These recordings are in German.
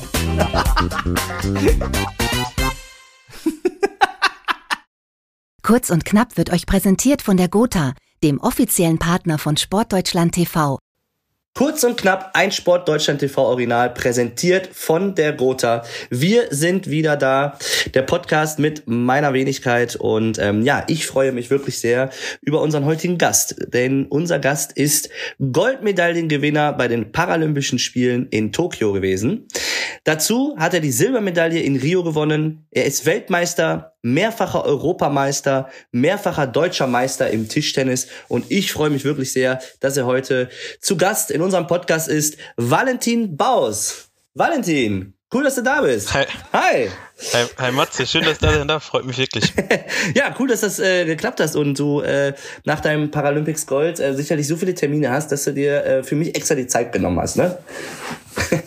Kurz und knapp wird euch präsentiert von der Gotha, dem offiziellen Partner von Sportdeutschland TV. Kurz und knapp ein Sport Deutschland TV Original präsentiert von der Gotha. Wir sind wieder da, der Podcast mit meiner Wenigkeit und ähm, ja, ich freue mich wirklich sehr über unseren heutigen Gast, denn unser Gast ist Goldmedaillengewinner bei den Paralympischen Spielen in Tokio gewesen. Dazu hat er die Silbermedaille in Rio gewonnen. Er ist Weltmeister, mehrfacher Europameister, mehrfacher deutscher Meister im Tischtennis und ich freue mich wirklich sehr, dass er heute zu Gast in unserem Podcast ist, Valentin Baus. Valentin, cool, dass du da bist. Hi. Hi. Hi, hi Matze, schön, dass du da sein darf, freut mich wirklich. ja, cool, dass das äh, geklappt hast und du äh, nach deinem Paralympics Gold äh, sicherlich so viele Termine hast, dass du dir äh, für mich extra die Zeit genommen hast, ne?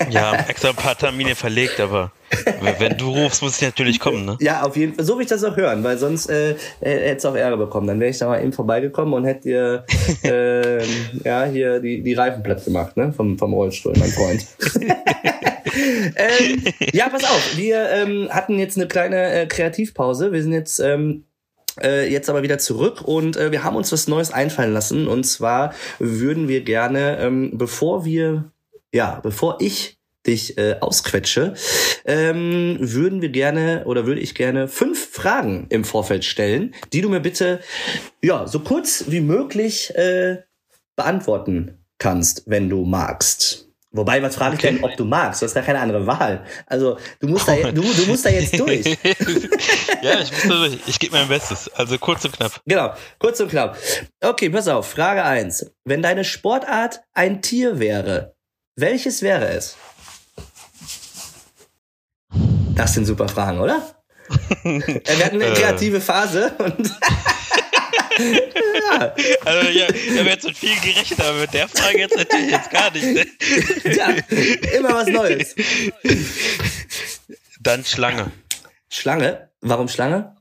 Ja, extra ein paar Termine verlegt, aber wenn du rufst, muss ich natürlich kommen, ne? Ja, auf jeden Fall. So will ich das auch hören, weil sonst äh, äh hättest du auch Ärger bekommen. Dann wäre ich da mal eben vorbeigekommen und hätte dir äh, ja, hier die, die Reifen platt gemacht, ne? Vom, vom Rollstuhl, mein Freund. ähm, ja, pass auf. Wir ähm, hatten jetzt eine kleine äh, Kreativpause. Wir sind jetzt ähm, äh, jetzt aber wieder zurück und äh, wir haben uns was Neues einfallen lassen. Und zwar würden wir gerne, ähm, bevor wir, ja, bevor ich dich äh, ausquetsche, ähm, würden wir gerne oder würde ich gerne fünf Fragen im Vorfeld stellen, die du mir bitte ja so kurz wie möglich äh, beantworten kannst, wenn du magst. Wobei, was frage ich denn, ob du magst? Du hast gar keine andere Wahl. Also du musst da, du, du musst da jetzt durch. ja, ich muss da durch. Ich gebe mein Bestes. Also kurz und knapp. Genau, kurz und knapp. Okay, pass auf. Frage eins: Wenn deine Sportart ein Tier wäre, welches wäre es? Das sind super Fragen, oder? Wir hatten eine äh. kreative Phase und ja. Also ja, wir haben jetzt mit viel gerechnet, aber mit der Frage jetzt natürlich jetzt gar nicht. Ne? Ja, immer was Neues. Dann Schlange. Schlange? Warum Schlange?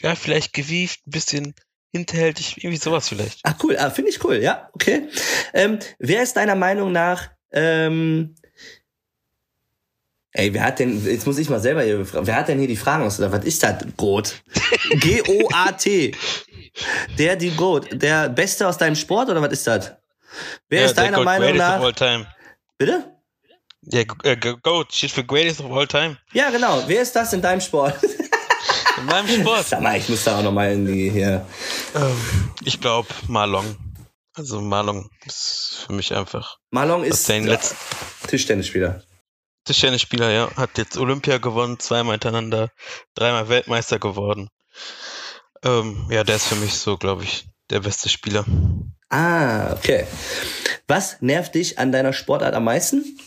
Ja, vielleicht gewieft, ein bisschen hinterhältig, irgendwie sowas vielleicht. Ach cool, ah, finde ich cool, ja, okay. Ähm, wer ist deiner Meinung nach ähm, Ey, wer hat denn, jetzt muss ich mal selber hier befragen, wer hat denn hier die Fragen aus, was ist das? Goat. G-O-A-T. Der, die Goat. Der Beste aus deinem Sport oder was ist das? Wer ja, ist deiner Meinung nach? Of all time. Bitte? Ja, äh, Goat steht für Greatest of All Time. Ja, genau. Wer ist das in deinem Sport? In meinem Sport? Sag mal, ich muss da auch nochmal in die hier. Ähm, ich glaube Marlon. Also Marlon ist für mich einfach. Marlon ist Tischtennisspieler. Tischtennisspieler, ja. Hat jetzt Olympia gewonnen, zweimal hintereinander, dreimal Weltmeister geworden. Ähm, ja, der ist für mich so, glaube ich, der beste Spieler. Ah, okay. Was nervt dich an deiner Sportart am meisten?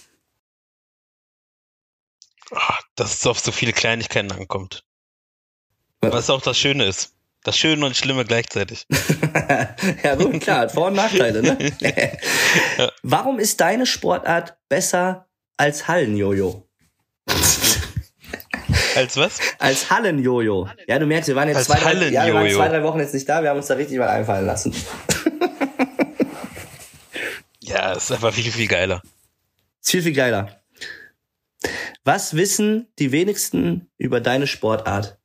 Ach, dass es auf so viele Kleinigkeiten ankommt. Was auch das Schöne ist. Das Schöne und Schlimme gleichzeitig. ja, gut, klar, Vor- und Nachteile, ne? ja. Warum ist deine Sportart besser als Hallenjojo. Als was? Als Hallenjojo. Ja, du merkst, wir waren jetzt zwei drei, ja, wir waren zwei, drei Wochen jetzt nicht da, wir haben uns da richtig mal einfallen lassen. ja, ist einfach viel, viel geiler. Ist viel, viel geiler. Was wissen die wenigsten über deine Sportart?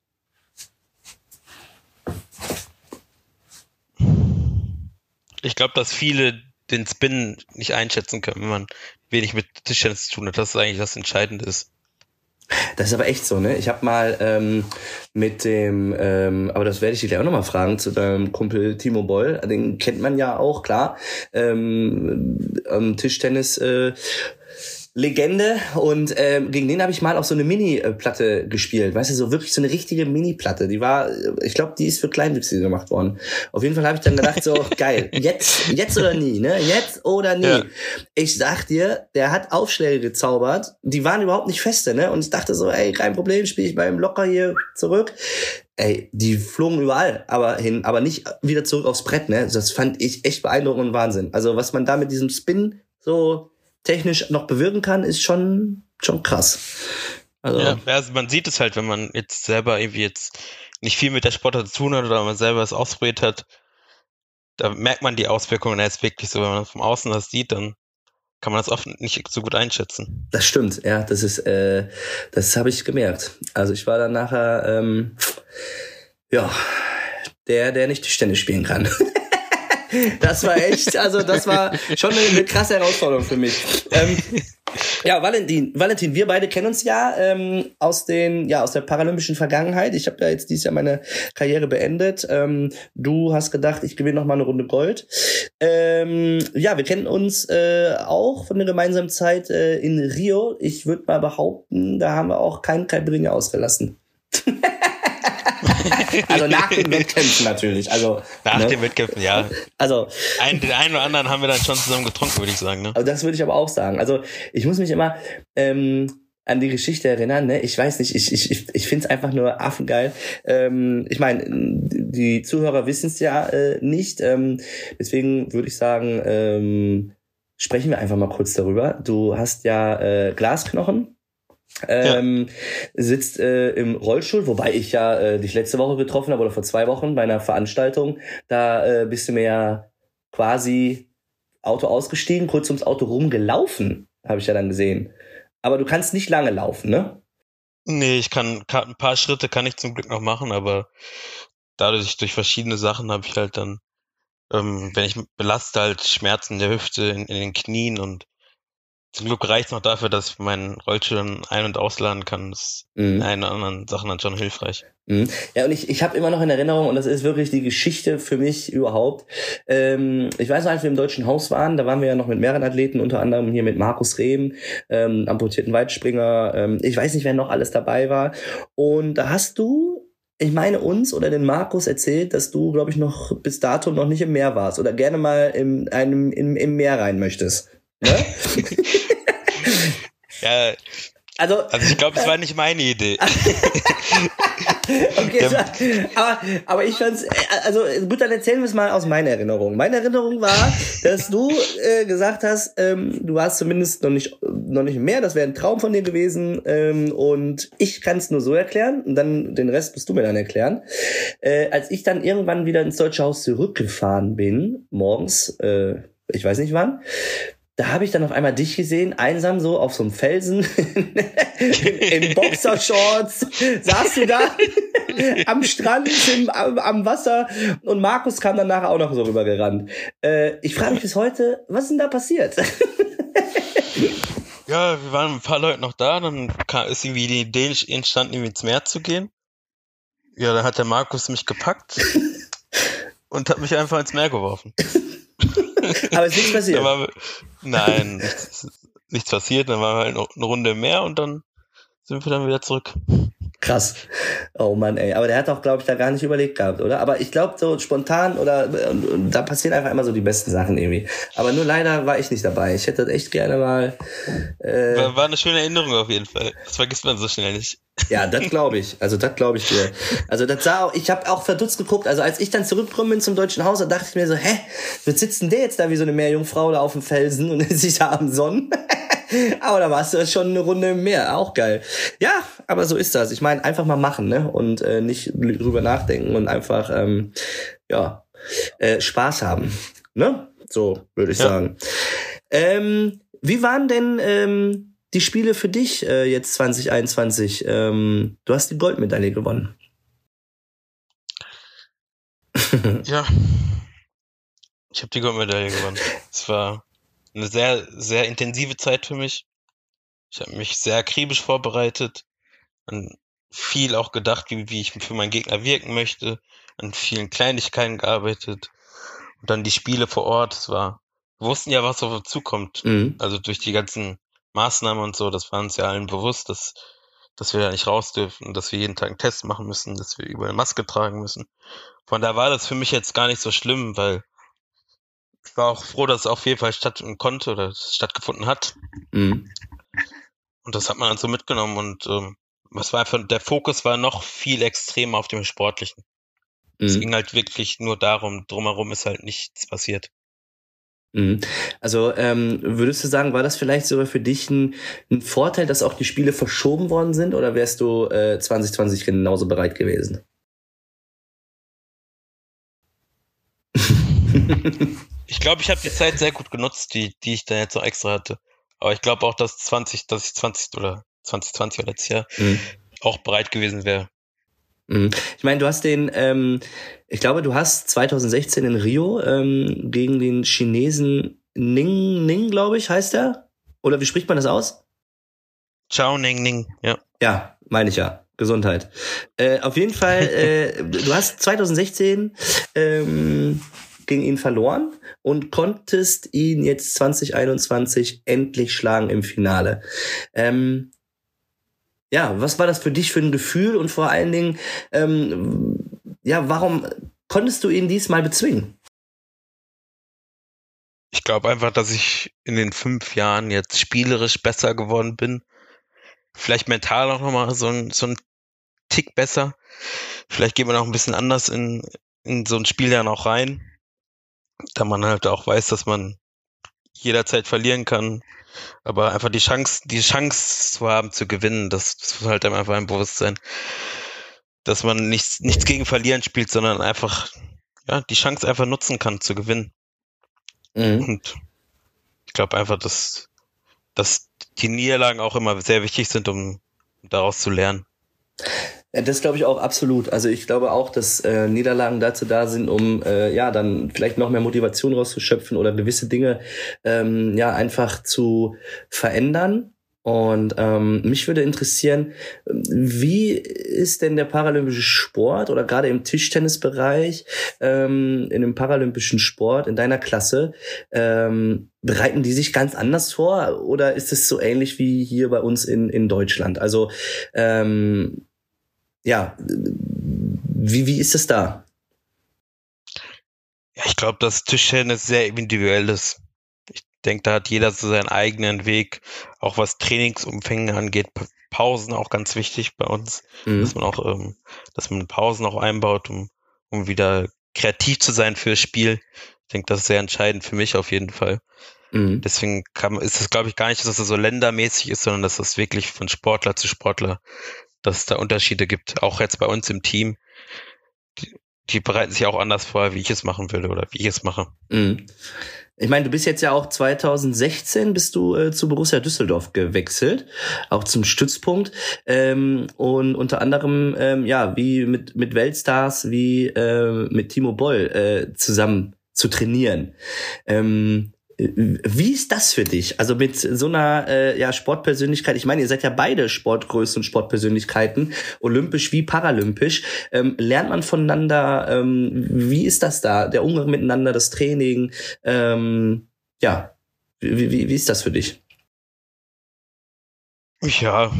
Ich glaube, dass viele den Spin nicht einschätzen können, wenn man wenig mit Tischtennis zu tun hat. Das ist eigentlich das Entscheidende ist. Das ist aber echt so, ne? Ich habe mal ähm, mit dem, ähm, aber das werde ich dich gleich auch nochmal fragen, zu deinem Kumpel Timo Boll, den kennt man ja auch, klar. Ähm, ähm Tischtennis äh, Legende und ähm, gegen den habe ich mal auch so eine Mini-Platte gespielt, weißt du, so wirklich so eine richtige Mini-Platte. Die war, ich glaube, die ist für Kleinwüchsige gemacht worden. Auf jeden Fall habe ich dann gedacht, so geil, jetzt, jetzt oder nie, ne, jetzt oder nie. Ja. Ich sag dir, der hat Aufschläge gezaubert, die waren überhaupt nicht feste, ne, und ich dachte so, ey, kein Problem, spiele ich beim Locker hier zurück. Ey, die flogen überall, aber hin, aber nicht wieder zurück aufs Brett, ne. Das fand ich echt beeindruckend und Wahnsinn. Also was man da mit diesem Spin so technisch noch bewirken kann, ist schon, schon krass. Also, ja, also man sieht es halt, wenn man jetzt selber irgendwie jetzt nicht viel mit der Sportart zu tun hat oder man selber es ausprobiert hat, da merkt man die Auswirkungen jetzt wirklich so, wenn man von außen das sieht, dann kann man das oft nicht so gut einschätzen. Das stimmt, ja, das ist, äh, das habe ich gemerkt. Also ich war dann nachher, ähm, ja, der, der nicht Tischtennis spielen kann. das war echt, also das war schon eine, eine krasse Herausforderung für mich. Ähm, ja, Valentin, Valentin, wir beide kennen uns ja ähm, aus den, ja aus der paralympischen Vergangenheit. Ich habe ja jetzt dieses Jahr meine Karriere beendet. Ähm, du hast gedacht, ich gewinne noch mal eine Runde Gold. Ähm, ja, wir kennen uns äh, auch von der gemeinsamen Zeit äh, in Rio. Ich würde mal behaupten, da haben wir auch keinen Caipirinha ausgelassen. also nach den Wettkämpfen natürlich. Also nach ne? den Wettkämpfen, ja. Also Ein, den einen oder anderen haben wir dann schon zusammen getrunken, würde ich sagen. Ne? also das würde ich aber auch sagen. Also ich muss mich immer ähm, an die Geschichte erinnern. Ne? Ich weiß nicht, ich, ich, ich, ich finde es einfach nur affengeil. Ähm, ich meine, die Zuhörer wissen es ja äh, nicht. Ähm, deswegen würde ich sagen, ähm, sprechen wir einfach mal kurz darüber. Du hast ja äh, Glasknochen. Ähm, sitzt äh, im Rollstuhl, wobei ich ja äh, dich letzte Woche getroffen habe oder vor zwei Wochen bei einer Veranstaltung. Da äh, bist du mir ja quasi Auto ausgestiegen, kurz ums Auto rumgelaufen, habe ich ja dann gesehen. Aber du kannst nicht lange laufen, ne? Nee, ich kann, kann ein paar Schritte kann ich zum Glück noch machen, aber dadurch durch verschiedene Sachen habe ich halt dann, ähm, wenn ich belaste, halt Schmerzen in der Hüfte, in, in den Knien und zum Glück reicht noch dafür, dass ich meinen Rollstuhl ein- und ausladen kann. Das ist Mhm. in oder anderen Sachen dann schon hilfreich. Mhm. Ja, und ich, ich habe immer noch in Erinnerung, und das ist wirklich die Geschichte für mich überhaupt. Ähm, ich weiß noch, als wir im Deutschen Haus waren, da waren wir ja noch mit mehreren Athleten, unter anderem hier mit Markus Rehm, ähm, amputierten Weitspringer. Ähm, ich weiß nicht, wer noch alles dabei war. Und da hast du, ich meine uns oder den Markus erzählt, dass du, glaube ich, noch bis dato noch nicht im Meer warst oder gerne mal im, einem, im, im Meer rein möchtest. Ne? Ja, Also, also ich glaube, es war nicht meine Idee. Okay, aber, aber ich fand's, also gut, dann erzählen wir es mal aus meiner Erinnerung. Meine Erinnerung war, dass du äh, gesagt hast, ähm, du warst zumindest noch nicht, noch nicht mehr, das wäre ein Traum von dir gewesen ähm, und ich kann es nur so erklären und dann den Rest musst du mir dann erklären. Äh, als ich dann irgendwann wieder ins Deutsche Haus zurückgefahren bin, morgens, äh, ich weiß nicht wann, da habe ich dann auf einmal dich gesehen, einsam so auf so einem Felsen, in, Boxershorts, saß du da am Strand, im, am, am Wasser und Markus kam dann nachher auch noch so rübergerannt. Äh, ich frage mich bis heute, was ist denn da passiert? Ja, wir waren ein paar Leute noch da, dann kam, ist irgendwie die Idee entstanden, irgendwie ins Meer zu gehen. Ja, dann hat der Markus mich gepackt und hat mich einfach ins Meer geworfen. Aber ist nichts passiert. Nein, nichts, nichts passiert, dann waren wir halt noch eine Runde im Meer und dann sind wir dann wieder zurück. Krass. Oh Mann, ey. Aber der hat auch, glaube ich, da gar nicht überlegt gehabt, oder? Aber ich glaube, so spontan oder und, und da passieren einfach immer so die besten Sachen irgendwie. Aber nur leider war ich nicht dabei. Ich hätte das echt gerne mal. Äh, War, war eine schöne Erinnerung auf jeden Fall. Das vergisst man so schnell nicht. Ja, das glaube ich. Also das glaube ich dir. Also das sah auch, ich habe auch verdutzt geguckt. Also als ich dann zurückgekommen bin zum Deutschen Haus, da dachte ich mir so, hä, was sitzt denn der jetzt da wie so eine Meerjungfrau da auf dem Felsen und ist sich da am Sonnen? Aber da warst du schon eine Runde im Meer, auch geil. Ja, aber so ist das. Ich meine, einfach mal machen, ne? Und äh, nicht drüber nachdenken und einfach, ähm, ja, äh, Spaß haben. Ne? So würde ich Ja. sagen. Ähm, wie waren denn ähm, die Spiele für dich äh, jetzt 2021? Ähm, du hast die Goldmedaille gewonnen. Ja. Ich habe die Goldmedaille gewonnen. Es war eine sehr, sehr intensive Zeit für mich. Ich habe mich sehr akribisch vorbereitet, an viel auch gedacht, wie, wie ich für meinen Gegner wirken möchte, an vielen Kleinigkeiten gearbeitet und dann die Spiele vor Ort. Es war, wir wussten ja, was auf uns zukommt. Mhm. Also durch die ganzen Maßnahmen und so, das war uns ja allen bewusst, dass, dass wir da nicht raus dürfen, dass wir jeden Tag einen Test machen müssen, dass wir überall eine Maske tragen müssen. Von da war das für mich jetzt gar nicht so schlimm, weil ich war auch froh, dass es auf jeden Fall stattfinden konnte oder es stattgefunden hat. Mhm. Und das hat man dann so mitgenommen und ähm, was war einfach, der Fokus war noch viel extremer auf dem Sportlichen. Es Mhm. ging halt wirklich nur darum, drumherum ist halt nichts passiert. Mhm. Also ähm, würdest du sagen, war das vielleicht sogar für dich ein, ein Vorteil, dass auch die Spiele verschoben worden sind oder wärst du äh, 2020 genauso bereit gewesen? ich glaube, ich habe die Zeit sehr gut genutzt, die, die ich dann jetzt noch extra hatte. Aber ich glaube auch, dass 20, dass ich 20 oder 2020 oder letztes Jahr mhm. auch bereit gewesen wäre. Mhm. Ich meine, du hast den, ähm, ich glaube, du hast 2016 in Rio ähm, gegen den Chinesen Ning Ning, glaube ich, heißt er? Oder wie spricht man das aus? Chao Ning Ning, ja. Ja, meine ich ja. Gesundheit. Äh, auf jeden Fall, äh, du hast 2016 ähm, gegen ihn verloren und konntest ihn jetzt 2021 endlich schlagen im Finale. Ähm, ja, was war das für dich für ein Gefühl und vor allen Dingen, ähm, ja, warum konntest du ihn diesmal bezwingen? Ich glaube einfach, dass ich in den fünf Jahren jetzt spielerisch besser geworden bin. Vielleicht mental auch nochmal so ein, so ein Tick besser. Vielleicht geht man auch ein bisschen anders in, in so ein Spiel dann auch rein. Da man halt auch weiß, dass man jederzeit verlieren kann. Aber einfach die Chance, die Chance zu haben, zu gewinnen, das, das muss halt einfach ein Bewusstsein. Dass man nichts, nichts gegen Verlieren spielt, sondern einfach, ja, die Chance einfach nutzen kann, zu gewinnen. Mhm. Und ich glaube einfach, dass, dass die Niederlagen auch immer sehr wichtig sind, um daraus zu lernen. Das glaube ich auch absolut. Also ich glaube auch, dass äh, Niederlagen dazu da sind, um äh, ja dann vielleicht noch mehr Motivation rauszuschöpfen oder gewisse Dinge ähm, ja einfach zu verändern. Und ähm, mich würde interessieren, wie ist denn der paralympische Sport oder gerade im Tischtennisbereich, ähm, in dem paralympischen Sport in deiner Klasse, ähm, bereiten die sich ganz anders vor oder ist es so ähnlich wie hier bei uns in, in Deutschland? Also ähm, ja, wie, wie ist es da? Ja, ich glaube, dass Tischtennis sehr individuell ist denke, da hat jeder so seinen eigenen Weg, auch was Trainingsumfänge angeht. Pausen auch ganz wichtig bei uns, mhm. dass man auch, ähm, dass man Pausen auch einbaut, um, um wieder kreativ zu sein fürs Spiel. Ich denke, das ist sehr entscheidend für mich auf jeden Fall. Mhm. Deswegen kann, ist es, glaube ich, gar nicht, dass es so ländermäßig ist, sondern dass es wirklich von Sportler zu Sportler, dass es da Unterschiede gibt. Auch jetzt bei uns im Team. Die, die bereiten sich auch anders vor, wie ich es machen würde oder wie ich es mache. Mhm. Ich meine, du bist jetzt ja auch 2016 bist du äh, zu Borussia Düsseldorf gewechselt, auch zum Stützpunkt ähm, und unter anderem ähm, ja wie mit mit Weltstars wie äh, mit Timo Boll äh, zusammen zu trainieren. Ähm, wie ist das für dich? Also mit so einer äh, ja, Sportpersönlichkeit, ich meine, ihr seid ja beide Sportgrößen und Sportpersönlichkeiten, olympisch wie paralympisch. Ähm, lernt man voneinander? Ähm, wie ist das da? Der Umgang miteinander, das Training? Ähm, ja, wie, wie, wie ist das für dich? Ja,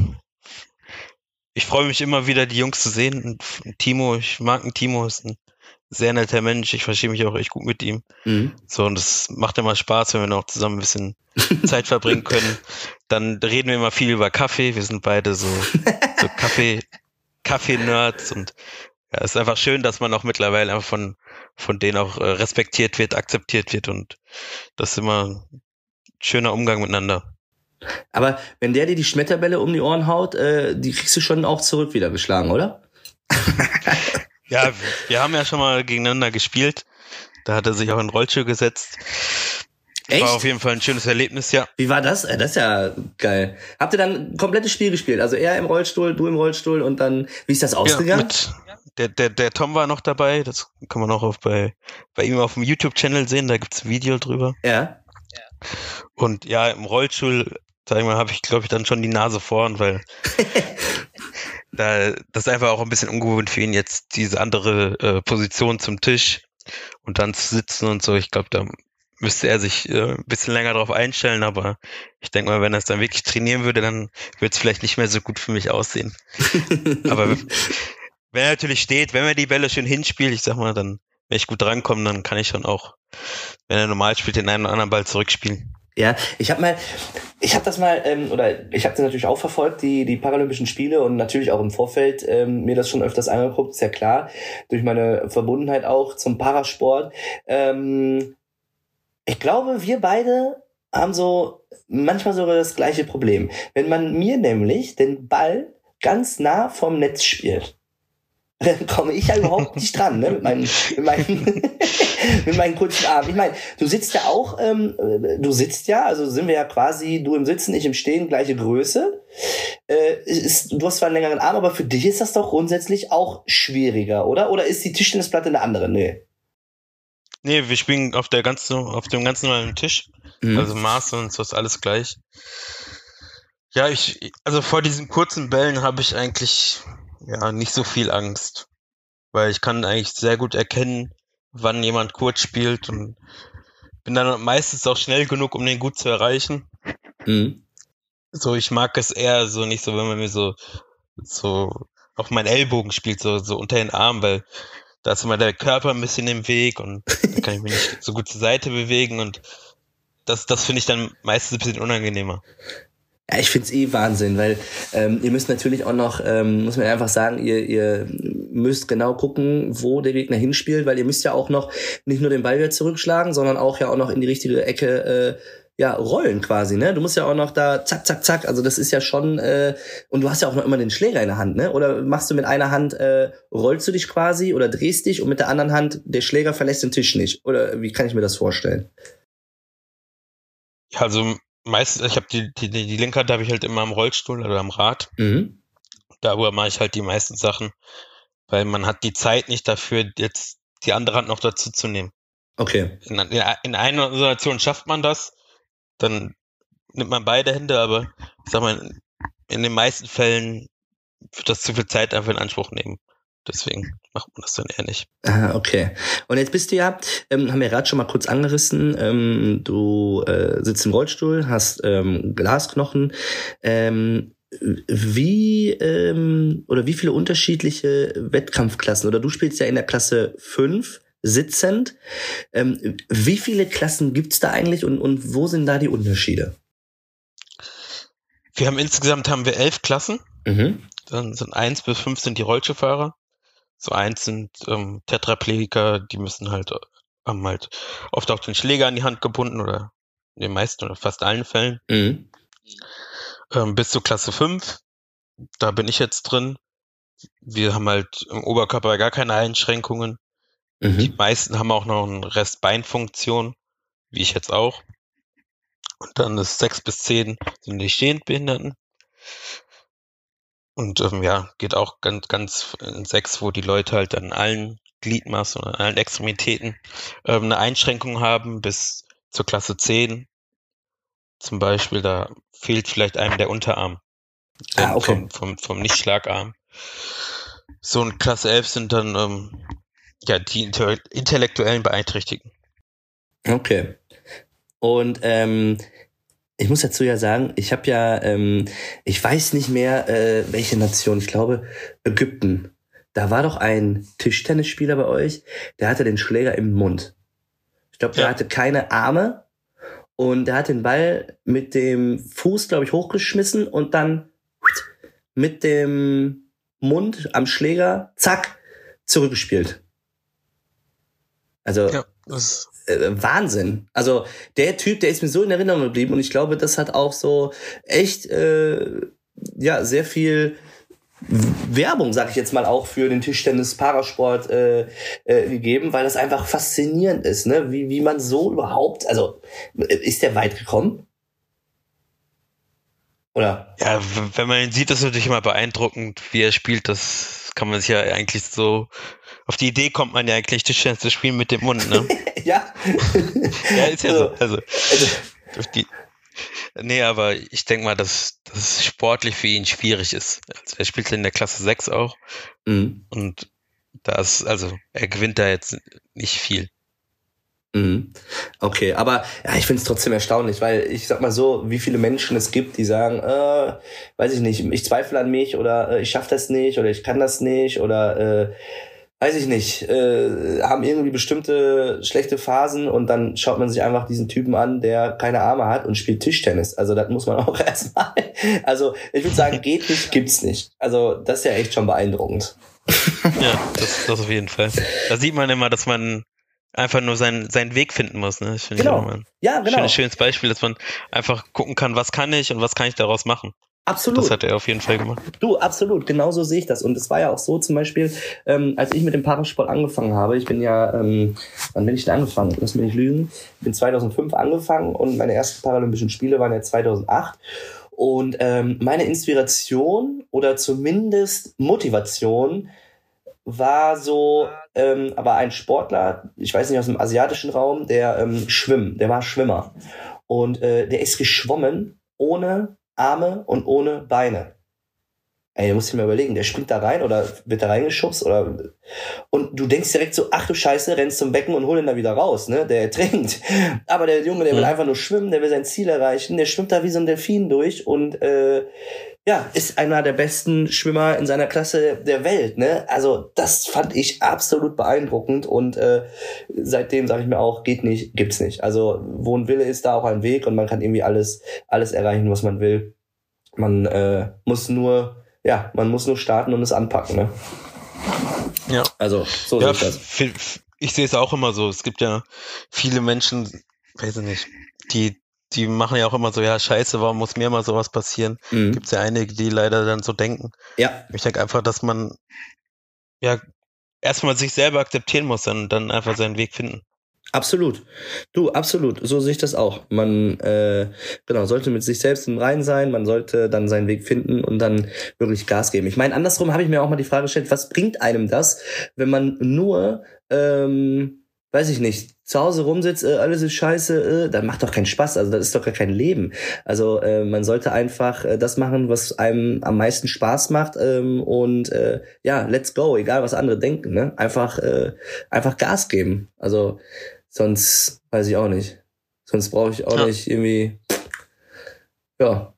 ich freue mich immer wieder, die Jungs zu sehen. Und Timo, ich mag einen Timo, ist ein sehr netter Mensch. Ich verstehe mich auch echt gut mit ihm. Mhm. So, und das macht immer Spaß, wenn wir noch zusammen ein bisschen Zeit verbringen können. Dann reden wir immer viel über Kaffee. Wir sind beide so, so Kaffee, Kaffee-Nerds und ja, es ist einfach schön, dass man auch mittlerweile einfach von, von denen auch äh, respektiert wird, akzeptiert wird und das ist immer ein schöner Umgang miteinander. Aber wenn der dir die Schmetterbälle um die Ohren haut, äh, die kriegst du schon auch zurück wieder geschlagen, oder? Ja, wir haben ja schon mal gegeneinander gespielt. Da hat er sich auch in den Rollstuhl gesetzt. Echt? War auf jeden Fall ein schönes Erlebnis, ja. Wie war das? Das ist ja geil. Habt ihr dann ein komplettes Spiel gespielt? Also er im Rollstuhl, du im Rollstuhl und dann, wie ist das ausgegangen? Ja, der, der, der Tom war noch dabei, das kann man auch auf bei, bei ihm auf dem YouTube-Channel sehen, da gibt's ein Video drüber. Ja. Und ja, im Rollstuhl, sag ich mal, habe ich, glaube ich, dann schon die Nase vorn, weil da, das ist einfach auch ein bisschen ungewohnt für ihn jetzt diese andere äh, Position zum Tisch und dann zu sitzen und so. Ich glaube, da müsste er sich äh, ein bisschen länger darauf einstellen, aber ich denke mal, wenn er es dann wirklich trainieren würde, dann würde es vielleicht nicht mehr so gut für mich aussehen. aber wenn er natürlich steht, wenn er die Bälle schön hinspielt, ich sag mal, dann, wenn ich gut drankomme, dann kann ich schon auch, wenn er normal spielt, den einen oder anderen Ball zurückspielen. Ja, ich habe mal, ich habe das mal, ähm, oder ich habe das natürlich auch verfolgt, die die Paralympischen Spiele und natürlich auch im Vorfeld ähm, mir das schon öfters angeguckt, ist ja klar, durch meine Verbundenheit auch zum Parasport. Ähm, ich glaube, wir beide haben so manchmal sogar das gleiche Problem. Wenn man mir nämlich den Ball ganz nah vom Netz spielt, komme ich ja überhaupt nicht dran, ne? Mit meinen, mit meinen, mit meinen kurzen Armen. Ich meine, du sitzt ja auch, ähm, du sitzt ja, also sind wir ja quasi, du im Sitzen, ich im Stehen, gleiche Größe. Äh, ist, du hast zwar einen längeren Arm, aber für dich ist das doch grundsätzlich auch schwieriger, oder? Oder ist die Tischtennisplatte eine andere? Nee. Nee, wir spielen auf der ganzen, auf dem ganz normalen Tisch. Mhm. Also Maß und so ist alles gleich. Ja, ich, also vor diesen kurzen Bällen habe ich eigentlich ja nicht so viel Angst. Weil ich kann eigentlich sehr gut erkennen, wann jemand kurz spielt und bin dann meistens auch schnell genug, um den gut zu erreichen. Mhm. So, ich mag es eher so nicht so, wenn man mir so, so auf meinen Ellbogen spielt, so, so unter den Arm, weil da ist immer der Körper ein bisschen im Weg und da kann ich mich nicht so gut zur Seite bewegen und das, das finde ich dann meistens ein bisschen unangenehmer. Ja, ich find's eh Wahnsinn, weil ähm, ihr müsst natürlich auch noch, ähm, muss man einfach sagen, ihr, ihr müsst genau gucken, wo der Gegner hinspielt, weil ihr müsst ja auch noch nicht nur den Ball wieder zurückschlagen, sondern auch ja auch noch in die richtige Ecke äh, ja, rollen quasi, ne? Du musst ja auch noch da zack, zack, zack. Also das ist ja schon, äh, und du hast ja auch noch immer den Schläger in der Hand, ne? Oder machst du mit einer Hand, äh, rollst du dich quasi oder drehst dich und mit der anderen Hand, der Schläger verlässt den Tisch nicht? Oder wie kann ich mir das vorstellen? Also meistens, ich habe die, die, die linke Hand habe ich halt immer am Rollstuhl oder am Rad. Mhm. Darüber mache ich halt die meisten Sachen, weil man hat die Zeit nicht dafür, jetzt die andere Hand noch dazu zu nehmen. Okay. In, in, in einer Situation schafft man das, dann nimmt man beide Hände, aber ich sag mal, in den meisten Fällen wird das zu viel Zeit einfach in Anspruch nehmen. Deswegen macht man das dann eher nicht. Ah, okay. Und jetzt bist du ja, ähm, haben wir gerade schon mal kurz angerissen, ähm, du äh, sitzt im Rollstuhl, hast ähm, Glasknochen. Ähm, wie ähm, oder wie viele unterschiedliche Wettkampfklassen oder du spielst ja in der Klasse 5 sitzend. Ähm, wie viele Klassen gibt's da eigentlich und, und wo sind da die Unterschiede? Wir haben insgesamt haben wir elf Klassen. Mhm. Dann sind eins bis fünf sind die Rollstuhlfahrer. So eins sind ähm, Tetraplegiker, die müssen halt, haben halt oft auch den Schläger an die Hand gebunden oder in den meisten oder fast allen Fällen. Mhm. Ähm, bis zu Klasse 5, da bin ich jetzt drin. Wir haben halt im Oberkörper gar keine Einschränkungen. Mhm. Die meisten haben auch noch eine Restbeinfunktion, wie ich jetzt auch. Und dann ist 6 bis 10 sind die Stehendbehinderten. Und ähm, ja, geht auch ganz, ganz in sechs, wo die Leute halt an allen Gliedmaßen oder an allen Extremitäten ähm, eine Einschränkung haben, bis zur Klasse 10. Zum Beispiel, da fehlt vielleicht einem der Unterarm. Ah, okay. Vom, vom, vom Nicht-Schlagarm. So und Klasse 11 sind dann ähm, ja die intellektuellen Beeinträchtigten. Okay. Und ähm, ich muss dazu ja sagen, ich habe ja, ähm, ich weiß nicht mehr, äh, welche Nation, ich glaube Ägypten. Da war doch ein Tischtennisspieler bei euch, der hatte den Schläger im Mund. Ich glaube, der ja. hatte keine Arme und der hat den Ball mit dem Fuß, glaube ich, hochgeschmissen und dann mit dem Mund am Schläger, zack, zurückgespielt. Also ja, das äh, Wahnsinn. Also der Typ, der ist mir so in Erinnerung geblieben und ich glaube, das hat auch so echt äh, ja sehr viel Werbung, sag ich jetzt mal, auch für den Tischtennis Parasport äh, äh, gegeben, weil das einfach faszinierend ist, ne? Wie, wie man so überhaupt, also ist der weit gekommen? Oder? Ja, wenn man ihn sieht, ist natürlich immer beeindruckend, wie er spielt. Das kann man sich ja eigentlich so auf die Idee kommt man ja eigentlich, Tischtennis zu spielen mit dem Mund, ne? ja. ja, ist ja so. Also, also. Die, nee, aber ich denke mal, dass das sportlich für ihn schwierig ist. Also er spielt in der Klasse 6 auch. Mhm. Und da ist, also er gewinnt da jetzt nicht viel. Mhm. Okay, aber ja, ich finde es trotzdem erstaunlich, weil ich sag mal so, wie viele Menschen es gibt, die sagen, äh, weiß ich nicht, ich zweifle an mich oder äh, ich schaffe das nicht oder ich kann das nicht oder äh, weiß ich nicht, äh, haben irgendwie bestimmte schlechte Phasen und dann schaut man sich einfach diesen Typen an, der keine Arme hat und spielt Tischtennis. Also das muss man auch erstmal. Also ich würde sagen, geht nicht, gibt's nicht. Also das ist ja echt schon beeindruckend. Ja, das, das auf jeden Fall. Da sieht man immer, dass man einfach nur seinen, seinen Weg finden muss. Ne? Das genau. Ich ja, genau. Schönes, schönes Beispiel, dass man einfach gucken kann, was kann ich und was kann ich daraus machen. Absolut. Das hat er auf jeden Fall gemacht. Du, absolut, genauso sehe ich das. Und es war ja auch so zum Beispiel, ähm, als ich mit dem Parasport angefangen habe, ich bin ja, ähm, wann bin ich denn angefangen? Lass mich nicht lügen. Ich bin 2005 angefangen und meine ersten Paralympischen Spiele waren ja 2008. Und ähm, meine Inspiration oder zumindest Motivation war so, ähm, aber ein Sportler, ich weiß nicht, aus dem asiatischen Raum, der ähm, schwimmt, der war Schwimmer. Und äh, der ist geschwommen ohne Arme und ohne Beine. Ey, du musst dir mal überlegen, der springt da rein oder wird da reingeschubst oder und du denkst direkt so, ach du Scheiße, rennst zum Becken und hol ihn da wieder raus, ne? Der trinkt. Aber der Junge, der will einfach nur schwimmen, der will sein Ziel erreichen, der schwimmt da wie so ein Delfin durch und äh, ja, ist einer der besten Schwimmer in seiner Klasse der Welt, ne? Also das fand ich absolut beeindruckend und äh, seitdem sage ich mir auch, geht nicht, gibt's nicht. Also wo ein Wille ist, da auch ein Weg und man kann irgendwie alles alles erreichen, was man will. Man äh, muss nur ja, man muss nur starten und es anpacken, ne? Ja. Also, so ja, sehe ich das. Ich sehe es auch immer so. Es gibt ja viele Menschen, weiß ich nicht, die, die machen ja auch immer so, ja, scheiße, warum muss mir mal sowas passieren? Mhm. Gibt es ja einige, die leider dann so denken. Ja. Ich denke einfach, dass man ja erstmal sich selber akzeptieren muss und dann einfach seinen Weg finden. Absolut. Du, absolut. So sehe ich das auch. Man äh, genau sollte mit sich selbst im Reinen sein. Man sollte dann seinen Weg finden und dann wirklich Gas geben. Ich meine, andersrum habe ich mir auch mal die Frage gestellt: Was bringt einem das, wenn man nur, ähm, weiß ich nicht, zu Hause rumsitzt, äh, alles ist scheiße, äh, dann macht doch keinen Spaß. Also das ist doch gar kein Leben. Also äh, man sollte einfach äh, das machen, was einem am meisten Spaß macht ähm, und äh, ja, let's go, egal was andere denken. Ne? Einfach, äh, einfach Gas geben. Also Sonst weiß ich auch nicht. Sonst brauche ich auch Ja. nicht irgendwie. Ja.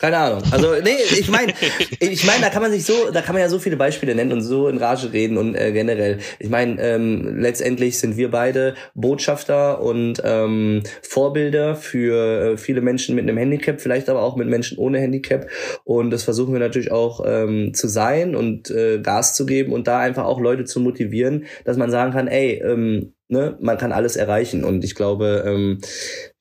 Keine Ahnung. Also, nee, ich meine, ich meine, da kann man sich so, da kann man ja so viele Beispiele nennen und so in Rage reden und äh, generell. Ich meine, ähm, letztendlich sind wir beide Botschafter und ähm, Vorbilder für äh, viele Menschen mit einem Handicap, vielleicht aber auch mit Menschen ohne Handicap. Und das versuchen wir natürlich auch ähm, zu sein und äh, Gas zu geben und da einfach auch Leute zu motivieren, dass man sagen kann, ey, ähm, ne, man kann alles erreichen. Und ich glaube, ähm,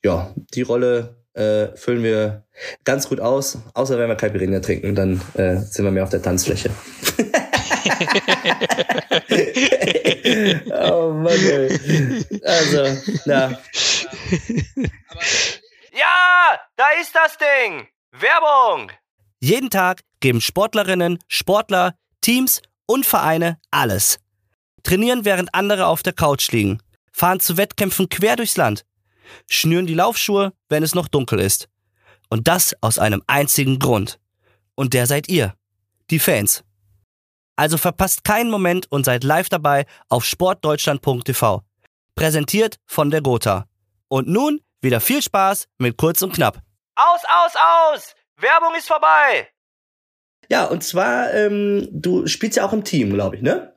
ja, die Rolle äh, füllen wir ganz gut aus, außer wenn wir Caipirinha trinken, dann äh, sind wir mehr auf der Tanzfläche. oh Mann, ey. Also, na. Ja, da ist das Ding. Werbung. Jeden Tag geben Sportlerinnen, Sportler, Teams und Vereine alles. Trainieren während andere auf der Couch liegen, fahren zu Wettkämpfen quer durchs Land, schnüren die Laufschuhe, wenn es noch dunkel ist. Und das aus einem einzigen Grund. Und der seid ihr, die Fans. Also verpasst keinen Moment und seid live dabei auf sportdeutschland.tv. Präsentiert von der Gotha. Und nun wieder viel Spaß mit kurz und knapp. Aus, aus, aus. Werbung ist vorbei. Ja, und zwar, ähm, du spielst ja auch im Team, glaube ich, ne?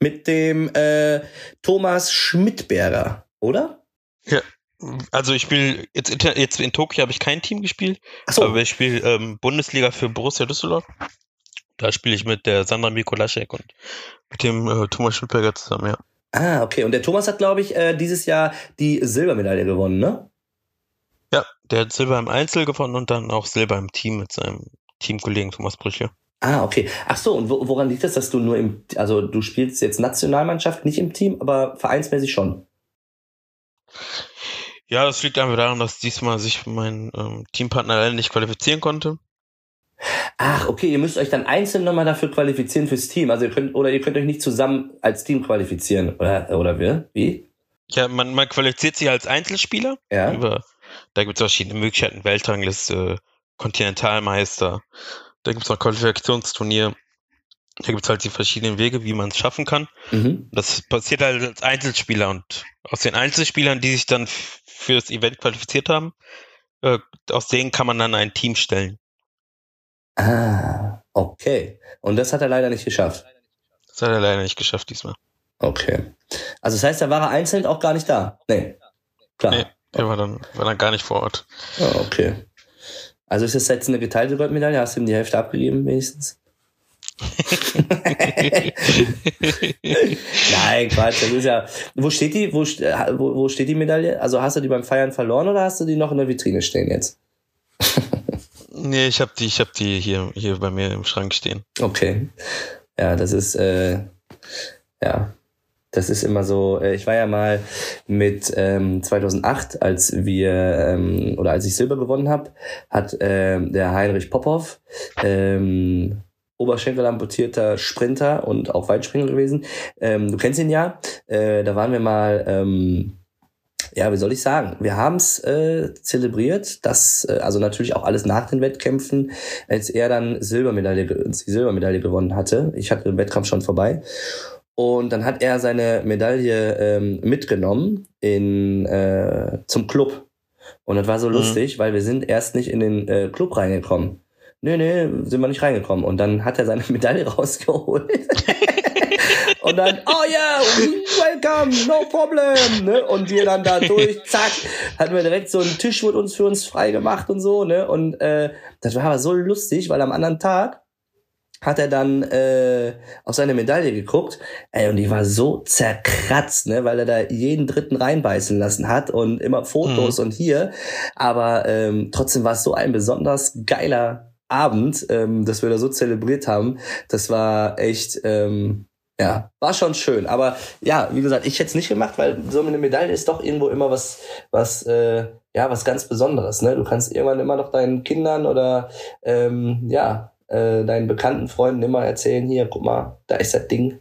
Mit dem äh, Thomas Schmidberger, oder? Also ich spiele jetzt, jetzt in Tokio habe ich kein Team gespielt, so. aber ich spiele ähm, Bundesliga für Borussia Düsseldorf. Da spiele ich mit der Sandra Mikolaschek und mit dem äh, Thomas Schmidberger zusammen, ja. Ah, okay. Und der Thomas hat, glaube ich, äh, dieses Jahr die Silbermedaille gewonnen, ne? Ja, der hat Silber im Einzel gewonnen und dann auch Silber im Team mit seinem Teamkollegen Thomas Brüche. Ah, okay. Ach so, und wo, woran liegt das, dass du nur im, also du spielst jetzt Nationalmannschaft, nicht im Team, aber vereinsmäßig schon? Ja, das liegt einfach daran, dass diesmal sich mein ähm, Teampartner leider nicht qualifizieren konnte. Ach, okay, ihr müsst euch dann einzeln nochmal dafür qualifizieren fürs Team. Also ihr könnt, oder ihr könnt euch nicht zusammen als Team qualifizieren, oder, oder wie? Wie? Ja, man, man qualifiziert sich als Einzelspieler. Ja. Über, da gibt es verschiedene Möglichkeiten, Weltrangliste, Kontinentalmeister, da gibt es noch Qualifikationsturnier. Da gibt es halt die verschiedenen Wege, wie man es schaffen kann. Mhm. Das passiert halt als Einzelspieler und aus den Einzelspielern, die sich dann für das Event qualifiziert haben, äh, aus denen kann man dann ein Team stellen. Ah, okay. Und das hat er leider nicht geschafft. Das hat er leider nicht geschafft diesmal. Okay. Also das heißt, da war er einzeln auch gar nicht da. Nee. Klar. Nee, er war dann, war dann gar nicht vor Ort. Ah, okay. Also ist das jetzt eine geteilte Goldmedaille? Hast du ihm die Hälfte abgegeben wenigstens? Nein, Quatsch, das ist ja. Wo steht die? Wo, äh, wo, wo steht die Medaille? Also hast du die beim Feiern verloren oder hast du die noch in der Vitrine stehen jetzt? Nee, ich habe die, ich hab die hier, hier bei mir im Schrank stehen. Okay. Ja, das ist, äh, ja, das ist immer so, äh, ich war ja mal mit ähm, 2008, als wir, ähm, oder als ich Silber gewonnen habe, hat ähm, der Heinrich Popov, ähm, Oberschenkel amputierter Sprinter und auch Weitspringer gewesen. Ähm, du kennst ihn ja. Äh, da waren wir mal, ähm, ja, wie soll ich sagen? Wir haben es äh, zelebriert, dass, äh, also natürlich auch alles nach den Wettkämpfen, als er dann Silbermedaille, die Silbermedaille gewonnen hatte. Ich hatte den Wettkampf schon vorbei. Und dann hat er seine Medaille ähm, mitgenommen in, äh, zum Club. Und das war so mhm. lustig, weil wir sind erst nicht in den äh, Club reingekommen. Nee, nee, sind wir nicht reingekommen. Und dann hat er seine Medaille rausgeholt. und dann, oh yeah, welcome, no problem. Ne? Und wir dann da durch, zack, hatten wir direkt so einen Tisch mit uns für uns frei gemacht und so. Ne? Und äh, das war aber so lustig, weil am anderen Tag hat er dann äh, auf seine Medaille geguckt, ey, und die war so zerkratzt, ne, weil er da jeden dritten reinbeißen lassen hat und immer Fotos mhm. und hier. Aber ähm, trotzdem war es so ein besonders geiler Abend, ähm, dass wir da so zelebriert haben. Das war echt, ähm, ja, war schon schön. Aber ja, wie gesagt, ich hätte es nicht gemacht, weil so eine Medaille ist doch irgendwo immer was, was, äh, ja, was ganz Besonderes. Ne? Du kannst irgendwann immer noch deinen Kindern oder ähm, ja, äh, deinen bekannten Freunden immer erzählen, hier, guck mal, da ist das Ding.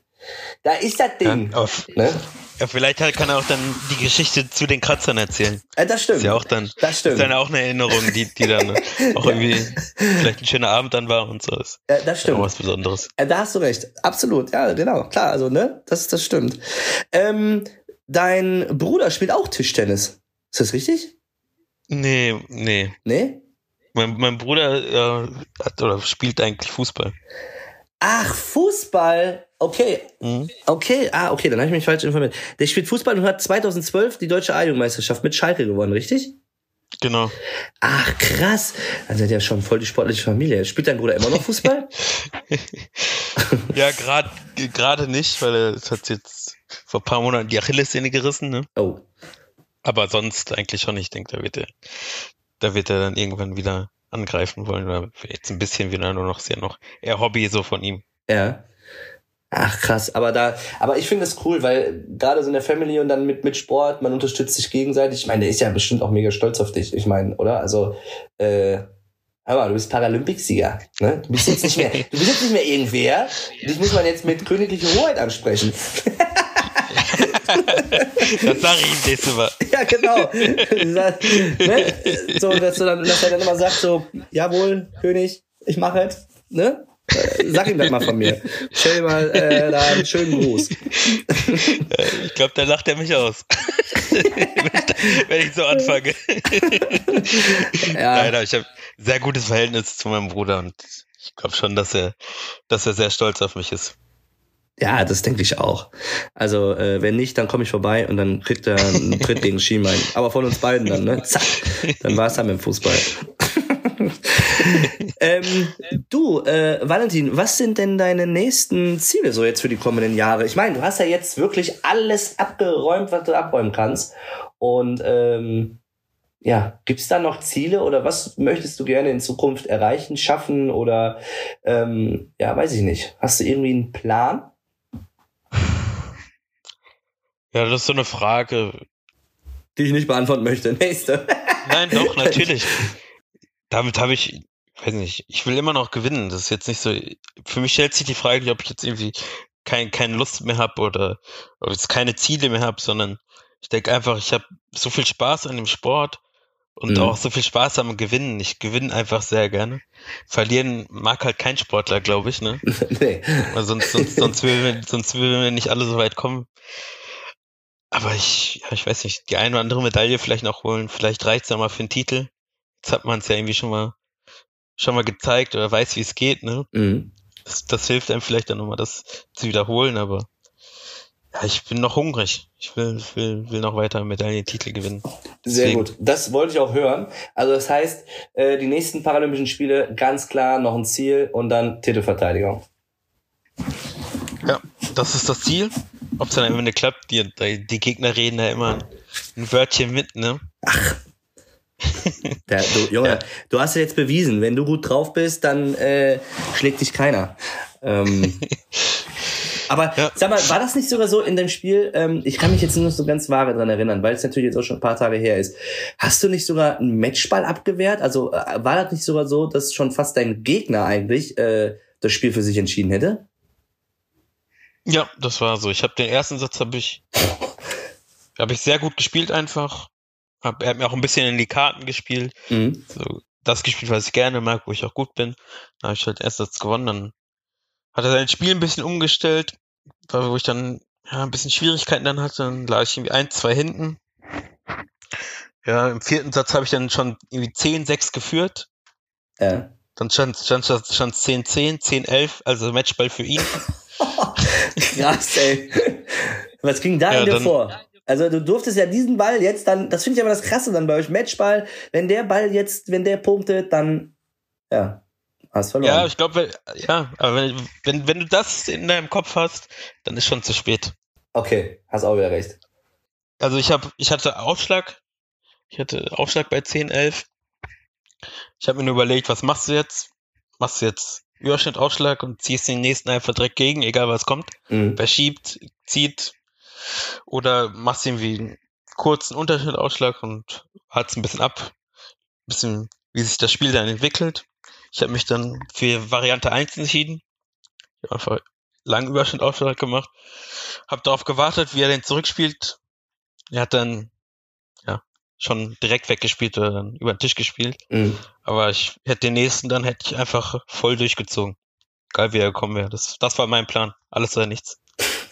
Da ist das Ding. Ja, ne? Ja vielleicht kann er auch dann die Geschichte zu den Kratzern erzählen. Äh, das stimmt. Ist ja auch dann, das stimmt. ist dann auch eine Erinnerung, die, die dann auch irgendwie vielleicht ein schöner Abend dann war und so ist. Das stimmt. Auch was Besonderes. Äh, da hast du recht. Absolut. Ja, genau. Klar, also, ne? Das, das stimmt. Ähm, dein Bruder spielt auch Tischtennis. Ist das richtig? Nee, nee. Nee? Mein, mein Bruder äh, hat oder spielt eigentlich Fußball. Ach, Fußball. Okay. Mhm. Okay, ah, okay, dann habe ich mich falsch informiert. Der spielt Fußball und hat 2012 die deutsche A-Jugendmeisterschaft mit Schalke gewonnen, richtig? Genau. Ach, krass. Also hat ja schon voll die sportliche Familie. Spielt dein Bruder immer noch Fußball? ja, gerade gerade nicht, weil er hat jetzt vor ein paar Monaten die Achillessehne gerissen, ne? Oh. Aber sonst eigentlich schon. Ich denke, da wird er da wird er dann irgendwann wieder angreifen wollen. Oder jetzt ein bisschen wieder nur noch, ja noch eher Hobby so von ihm. Ja. Ach krass, aber da, aber ich finde es cool, weil gerade so in der Family und dann mit mit Sport, man unterstützt sich gegenseitig. Ich meine, der ist ja bestimmt auch mega stolz auf dich. Ich meine, oder? Also, äh, hör mal, du bist Paralympicsieger. Ne? Du bist jetzt nicht mehr, du bist jetzt nicht mehr irgendwer. Dich muss man jetzt mit königlicher Hoheit ansprechen. das sage ich ihm nächste Mal. Ja, genau. ne? So, dass, du dann, dass er dann immer sagt, so, jawohl, König, ich mache es. Ne? Äh, sag ihm das mal von mir. Stell mal äh, da einen schönen Gruß. Ich glaube, da lacht er mich aus. Wenn ich so anfange. Ja. Nein, ich habe sehr gutes Verhältnis zu meinem Bruder und ich glaube schon, dass er, dass er sehr stolz auf mich ist. Ja, das denke ich auch. Also, äh, wenn nicht, dann komme ich vorbei und dann kriegt er einen Tritt gegen Schienbein. Aber von uns beiden dann, ne? Zack. Dann war es dann mit dem Fußball. Ähm, du, äh, Valentin, was sind denn deine nächsten Ziele so jetzt für die kommenden Jahre? Ich meine, du hast ja jetzt wirklich alles abgeräumt, was du abräumen kannst. Und ähm, ja, gibt's da noch Ziele oder was möchtest du gerne in Zukunft erreichen, schaffen oder ähm, ja, weiß ich nicht. Hast du irgendwie einen Plan? Ja, das ist so eine Frage. Die ich nicht beantworten möchte. Nächste. Nein, doch, natürlich. Damit habe ich, weiß nicht, ich will immer noch gewinnen. Das ist jetzt nicht so. Für mich stellt sich die Frage nicht, ob ich jetzt irgendwie kein, keine Lust mehr habe oder ob ich jetzt keine Ziele mehr habe, sondern ich denke einfach, ich habe so viel Spaß an dem Sport und mhm. auch so viel Spaß am Gewinnen. Ich gewinne einfach sehr gerne. Verlieren mag halt kein Sportler, glaube ich, ne? nee. sonst, sonst, sonst, will, sonst will wir nicht alle so weit kommen. Aber ich, ja, ich weiß nicht, die eine oder andere Medaille vielleicht noch holen. Vielleicht reicht's ja mal für einen Titel. Jetzt hat man es ja irgendwie schon mal, schon mal gezeigt oder weiß, wie es geht, ne? Mhm. Das, das hilft einem vielleicht dann nochmal, das zu wiederholen, aber ja, ich bin noch hungrig. Ich will, will, will noch weiter Medaillentitel gewinnen. Sehr Deswegen. gut. Das wollte ich auch hören. Also das heißt, äh, die nächsten Paralympischen Spiele ganz klar noch ein Ziel und dann Titelverteidigung. Ja, das ist das Ziel. Ob es dann am Ende klappt, die, die Gegner reden ja immer ein Wörtchen mit, ne? Ach. Der, du, Junge, ja. du hast ja jetzt bewiesen, wenn du gut drauf bist, dann äh, schlägt dich keiner. Ähm, aber ja. sag mal, war das nicht sogar so in dem Spiel? Ähm, ich kann mich jetzt nur so ganz vage dran erinnern, weil es natürlich jetzt auch schon ein paar Tage her ist. Hast du nicht sogar einen Matchball abgewehrt? Also äh, war das nicht sogar so, dass schon fast dein Gegner eigentlich äh, das Spiel für sich entschieden hätte? Ja, das war so. Ich habe den ersten Satz habe ich habe ich sehr gut gespielt einfach. Hab, er hat mir auch ein bisschen in die Karten gespielt. Mhm. So, das gespielt, was ich gerne mag, wo ich auch gut bin. Da habe ich halt erst Satz gewonnen. Dann hat er sein Spiel ein bisschen umgestellt, wo ich dann ja, ein bisschen Schwierigkeiten dann hatte. Dann lag ich irgendwie ein, zwei hinten. Ja, im vierten Satz habe ich dann schon irgendwie 10-6 geführt. Ja. Dann stand, stand, stand 10-10, 10-11, also Matchball für ihn. Krass, ey. Was ging da ja, in dir vor? Also du durftest ja diesen Ball jetzt dann, das finde ich aber das Krasse dann bei euch, Matchball, wenn der Ball jetzt, wenn der punktet, dann, ja, hast verloren. Ja, ich glaube, ja, aber wenn, wenn, wenn du das in deinem Kopf hast, dann ist schon zu spät. Okay, hast auch wieder recht. Also ich habe, ich hatte Aufschlag, ich hatte Aufschlag bei 10, 11. Ich habe mir nur überlegt, was machst du jetzt? Machst du jetzt Überschnitt, Aufschlag und ziehst den nächsten einfach direkt gegen, egal was kommt. Mhm. Wer schiebt, zieht, oder machst irgendwie einen kurzen Unterschied-Ausschlag und haltst ein bisschen ab, ein bisschen, wie sich das Spiel dann entwickelt. Ich habe mich dann für Variante 1 entschieden. Ich habe einfach langen Überschnitt-Ausschlag gemacht. Habe darauf gewartet, wie er den zurückspielt. Er hat dann ja schon direkt weggespielt oder dann über den Tisch gespielt. Mhm. Aber ich hätte den nächsten, dann hätte ich einfach voll durchgezogen. Egal wie er gekommen wäre. Das, das war mein Plan. Alles oder nichts.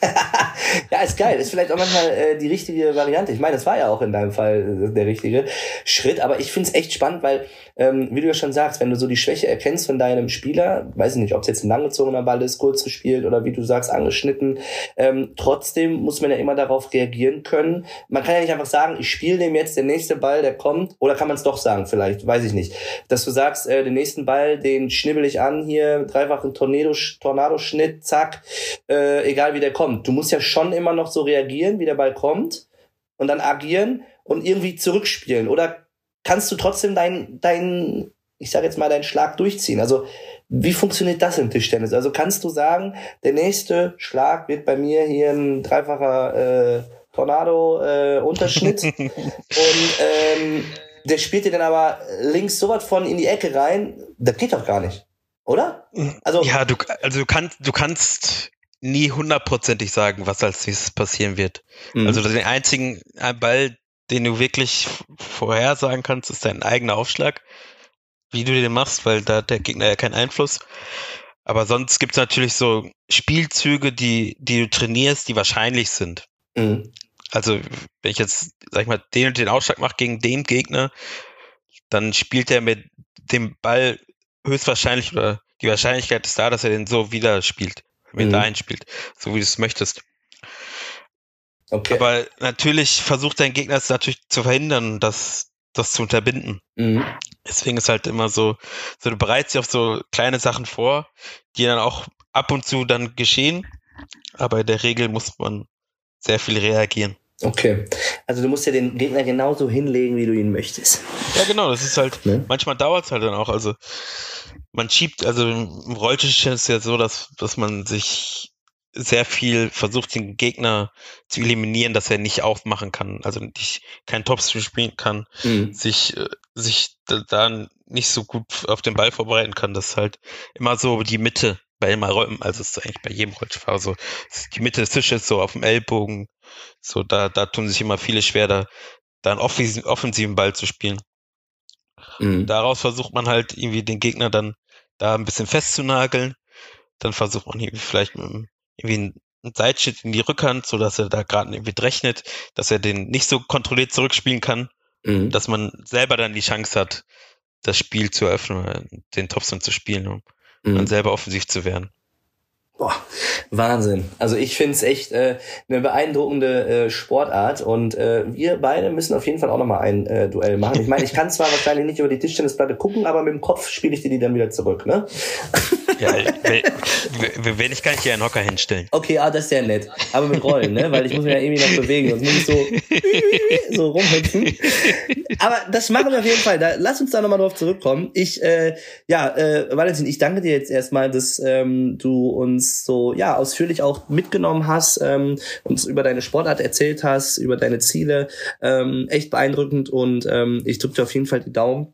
ja, ist geil. Ist vielleicht auch manchmal äh, die richtige Variante. Ich meine, das war ja auch in deinem Fall äh, der richtige Schritt. Aber ich finde es echt spannend, weil, ähm, wie du ja schon sagst, wenn du so die Schwäche erkennst von deinem Spieler, weiß ich nicht, ob es jetzt ein langgezogener Ball ist, kurz gespielt oder wie du sagst, angeschnitten, ähm, trotzdem muss man ja immer darauf reagieren können. Man kann ja nicht einfach sagen, ich spiele dem jetzt den nächste Ball, der kommt. Oder kann man es doch sagen, vielleicht, weiß ich nicht. Dass du sagst, äh, den nächsten Ball, den schnibbel ich an, hier dreifachen Tornado, Tornado-Schnitt, zack, äh, egal wie der kommt kommt. Du musst ja schon immer noch so reagieren, wie der Ball kommt und dann agieren und irgendwie zurückspielen. Oder kannst du trotzdem deinen, dein, ich sage jetzt mal, deinen Schlag durchziehen? Also wie funktioniert das im Tischtennis? Also kannst du sagen, der nächste Schlag wird bei mir hier ein dreifacher äh, Tornado-Unterschnitt äh, und ähm, der spielt dir dann aber links so was von in die Ecke rein, das geht doch gar nicht. Oder? Also, ja, du, also du kannst, du kannst nie hundertprozentig sagen, was als nächstes passieren wird. Mhm. Also den einzigen Ball, den du wirklich vorhersagen kannst, ist dein eigener Aufschlag, wie du den machst, weil da hat der Gegner ja keinen Einfluss. Aber sonst gibt es natürlich so Spielzüge, die, die du trainierst, die wahrscheinlich sind. Mhm. Also, wenn ich jetzt, sag ich mal, den und den Aufschlag mache gegen den Gegner, dann spielt er mit dem Ball höchstwahrscheinlich oder die Wahrscheinlichkeit ist da, dass er den so wieder spielt mit mhm. einspielt, so wie du es möchtest. Okay. Aber natürlich versucht dein Gegner es natürlich zu verhindern, das, das zu unterbinden. Mhm. Deswegen ist halt immer so, so du bereitest dich auf so kleine Sachen vor, die dann auch ab und zu dann geschehen. Aber in der Regel muss man sehr viel reagieren. Okay. Also du musst ja den Gegner genauso hinlegen, wie du ihn möchtest. Ja, genau, das ist halt, ne? manchmal dauert es halt dann auch. Also man schiebt, also im Rolltisch ist es ja so, dass, dass man sich sehr viel versucht, den Gegner zu eliminieren, dass er nicht aufmachen kann, also nicht kein Topspin spielen kann, mhm. sich, äh, sich da nicht so gut auf den Ball vorbereiten kann. Das ist halt immer so die Mitte bei immer Räumen, also es ist eigentlich bei jedem Rollstuhlfahrer so, die Mitte des Tisches so auf dem Ellbogen, so da, da tun sich immer viele schwer, da, da einen offensiven Ball zu spielen. Mhm. Daraus versucht man halt irgendwie den Gegner dann da ein bisschen festzunageln. Dann versucht man irgendwie vielleicht mit irgendwie einen Seitschritt in die Rückhand, so dass er da gerade irgendwie rechnet, dass er den nicht so kontrolliert zurückspielen kann, mhm. dass man selber dann die Chance hat, das Spiel zu eröffnen, den Topspin zu spielen, um mhm. dann selber offensiv zu werden. Boah, Wahnsinn. Also ich finde es echt äh, eine beeindruckende äh, Sportart und äh, wir beide müssen auf jeden Fall auch nochmal ein äh, Duell machen. Ich meine, ich kann zwar wahrscheinlich nicht über die Tischtennisplatte gucken, aber mit dem Kopf spiele ich dir die dann wieder zurück, ne? Ja, wenn ich kann ich hier einen Hocker hinstellen. Okay, ah, das ist ja nett. Aber mit Rollen, ne? Weil ich muss mich ja irgendwie noch bewegen, sonst muss ich so, so rumhüpfen. Aber das machen wir auf jeden Fall. Da, lass uns da nochmal drauf zurückkommen. Ich, äh, ja, äh, Valentin, ich danke dir jetzt erstmal, dass ähm, du uns so ja ausführlich auch mitgenommen hast, ähm, uns über deine Sportart erzählt hast, über deine Ziele. Ähm, echt beeindruckend und ähm, ich drücke dir auf jeden Fall die Daumen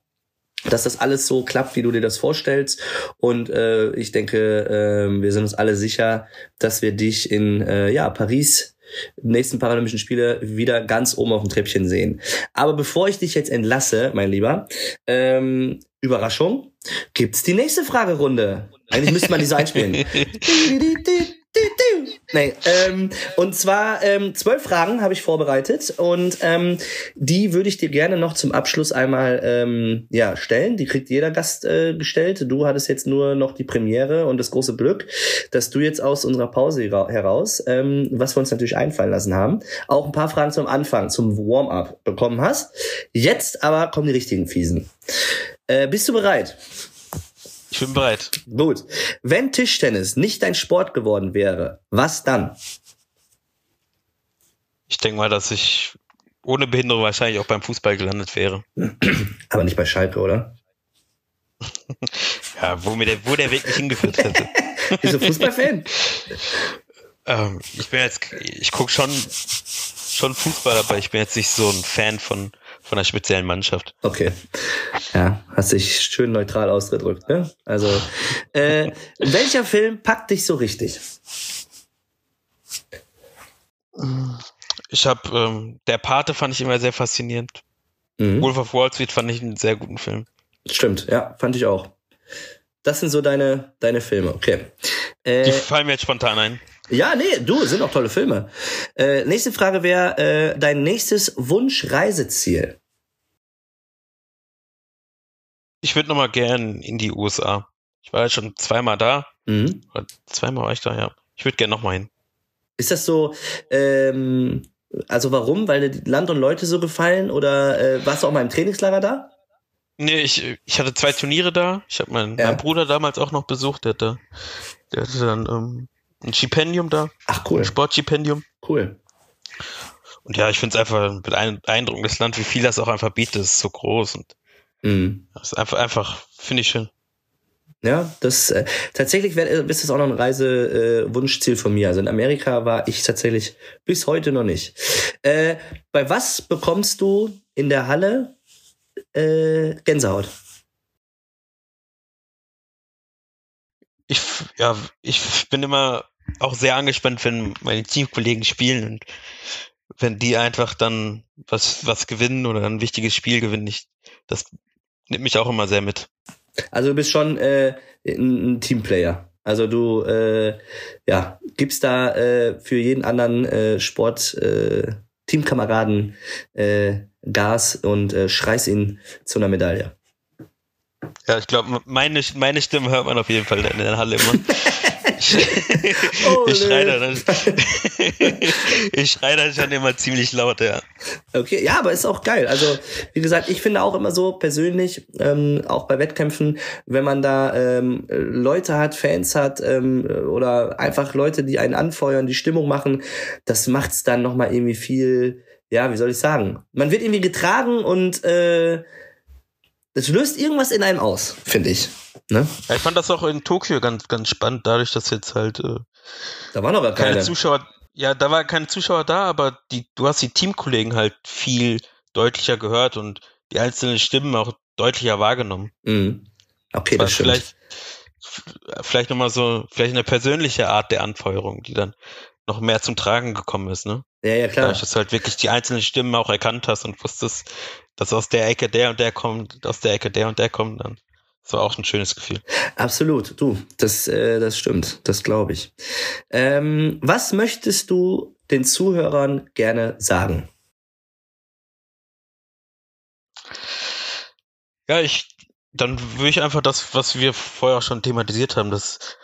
dass das alles so klappt, wie du dir das vorstellst. Und äh, ich denke, äh, wir sind uns alle sicher, dass wir dich in äh, ja, Paris nächsten Paralympischen Spiele wieder ganz oben auf dem Treppchen sehen. Aber bevor ich dich jetzt entlasse, mein Lieber, ähm, Überraschung, gibt's die nächste Fragerunde. Eigentlich müsste man die so einspielen. Nee, ähm, und zwar ähm, zwölf Fragen habe ich vorbereitet und ähm, die würde ich dir gerne noch zum Abschluss einmal ähm, ja stellen. Die kriegt jeder Gast äh, gestellt. Du hattest jetzt nur noch die Premiere und das große Glück, dass du jetzt aus unserer Pause heraus, ähm, was wir uns natürlich einfallen lassen haben, auch ein paar Fragen zum Anfang, zum Warm-up bekommen hast. Jetzt aber kommen die richtigen Fiesen. Äh, bist du bereit? Ich bin bereit. Gut. Wenn Tischtennis nicht dein Sport geworden wäre, was dann? Ich denke mal, dass ich ohne Behinderung wahrscheinlich auch beim Fußball gelandet wäre. Aber nicht bei Schalke, oder? ja, wo, mir der, wo der Weg mich hingeführt hätte. Bist du Fußballfan? ähm, ich bin jetzt, ich gucke schon, schon Fußball, aber ich bin jetzt nicht so ein Fan von von einer speziellen Mannschaft. Okay. Ja, hast dich schön neutral ausgedrückt, ne? Also, äh, welcher Film packt dich so richtig? Ich habe ähm, der Pate fand ich immer sehr faszinierend. Mhm. Wolf of Wall Street fand ich einen sehr guten Film. Stimmt, ja, fand ich auch. Das sind so deine deine Filme, okay. Äh, Die fallen mir jetzt spontan ein. Ja, nee, du, sind auch tolle Filme. Äh, nächste Frage wäre äh, dein nächstes Wunschreiseziel. Ich würde nochmal gern in die USA. Ich war ja schon zweimal da. Mhm. Zweimal war ich da, ja. Ich würde gern nochmal hin. Ist das so, ähm, also warum? Weil dir Land und Leute so gefallen? Oder äh, warst du auch mal im Trainingslager da? Nee, ich, ich hatte zwei Turniere da. Ich habe meinen, ja. meinen Bruder damals auch noch besucht. Der hatte, der hatte dann ähm, ein Stipendium da. Ach cool. Ein Sportstipendium. Cool. Und ja, ich finde es einfach ein beeindruckendes Land, wie viel das auch einfach bietet. Das ist so groß und Mhm. Das ist einfach, einfach finde ich schön. Ja, das äh, tatsächlich wär, ist das auch noch ein Reisewunschziel äh, von mir. Also in Amerika war ich tatsächlich bis heute noch nicht. Äh, bei was bekommst du in der Halle äh, Gänsehaut? Ich, ja, ich bin immer auch sehr angespannt, wenn meine Teamkollegen spielen und wenn die einfach dann was, was gewinnen oder ein wichtiges Spiel gewinnen. Ich, das nimmt mich auch immer sehr mit. Also du bist schon äh, ein Teamplayer. Also du äh, ja, gibst da äh, für jeden anderen äh, Sport äh, Teamkameraden äh, Gas und äh, schreist ihn zu einer Medaille. Ja, ich glaube, meine, meine Stimme hört man auf jeden Fall in der Halle immer. ich schreie da, ich schreie da schon immer ziemlich laut, ja. Okay, ja, aber ist auch geil. Also, wie gesagt, ich finde auch immer so persönlich, ähm, auch bei Wettkämpfen, wenn man da ähm, Leute hat, Fans hat ähm, oder einfach Leute, die einen anfeuern, die Stimmung machen, das macht's dann nochmal irgendwie viel, ja, wie soll ich sagen? Man wird irgendwie getragen und äh, das löst irgendwas in einem aus, finde ich. Ne? Ja, ich fand das auch in Tokio ganz, ganz spannend, dadurch, dass jetzt halt äh, da waren aber keine. keine Zuschauer. Ja, da war keine Zuschauer da, aber die, du hast die Teamkollegen halt viel deutlicher gehört und die einzelnen Stimmen auch deutlicher wahrgenommen. Mhm. Okay, das, das stimmt. Vielleicht, vielleicht nochmal so, vielleicht eine persönliche Art der Anfeuerung, die dann noch mehr zum Tragen gekommen ist, ne? Ja, ja, klar. Dadurch, dass du halt wirklich die einzelnen Stimmen auch erkannt hast und wusstest, dass aus der Ecke der und der kommt, aus der Ecke der und der kommt, dann das war auch ein schönes Gefühl. Absolut, du, das, äh, das stimmt, das glaube ich. Ähm, was möchtest du den Zuhörern gerne sagen? Ja, ich, dann würde ich einfach das, was wir vorher schon thematisiert haben, dass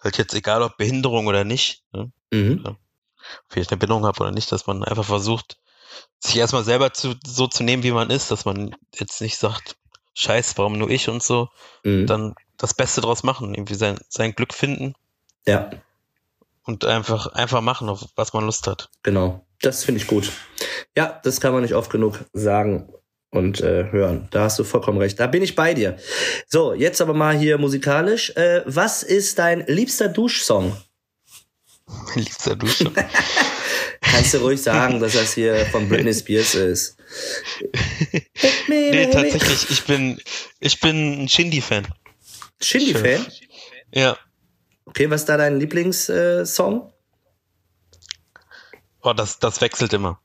halt jetzt egal ob Behinderung oder nicht, ne? mhm. ob ich eine Behinderung habe oder nicht, dass man einfach versucht, sich erstmal selber zu, so zu nehmen, wie man ist, dass man jetzt nicht sagt, Scheiß, warum nur ich und so, Mhm. dann das Beste draus machen, irgendwie sein, sein Glück finden Ja, und einfach, einfach machen, auf was man Lust hat. genau. Das finde ich gut. Ja, das kann man nicht oft genug sagen und äh, hören. Da hast du vollkommen recht. Da bin ich bei dir. So, jetzt aber mal hier musikalisch. Äh, was ist dein liebster Duschsong? Mein liebster Dusche. Kannst du ruhig sagen, dass das hier von Britney Spears ist. nee, tatsächlich, ich bin, ich bin ein Shindy-Fan. Shindy-Fan? Ja. Okay, was ist da dein Lieblingssong? Äh? Oh, das, das wechselt immer.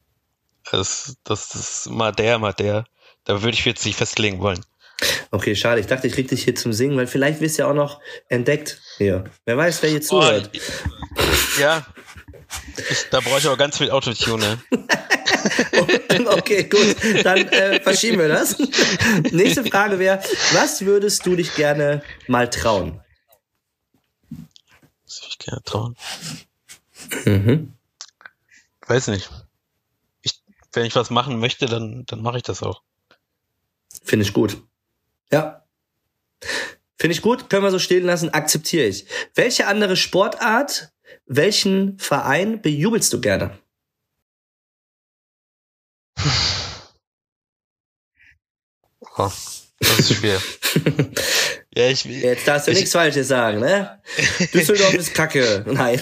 Das, das ist mal der, mal der. Da würde ich jetzt nicht festlegen wollen. okay, schade. Ich dachte, ich krieg dich hier zum Singen, weil vielleicht wirst du ja auch noch entdeckt hier. Wer weiß, wer hier zuhört. Oh, ja. Ich, da brauche ich aber ganz viel Autotune. Ne? okay, gut. Dann äh, verschieben wir das. Nächste Frage wäre, was würdest du dich gerne mal trauen? Das würde ich gerne trauen. Mhm. Weiß nicht. Ich, wenn ich was machen möchte, dann, dann mache ich das auch. Finde ich gut. Ja. Finde ich gut, können wir so stehen lassen, akzeptiere ich. Welche andere Sportart, welchen Verein bejubelst du gerne? Oh, das ist schwer. ja, ich, Jetzt darfst du ich, nichts Falsches sagen, ne? Düsseldorf ist Kacke. Nein.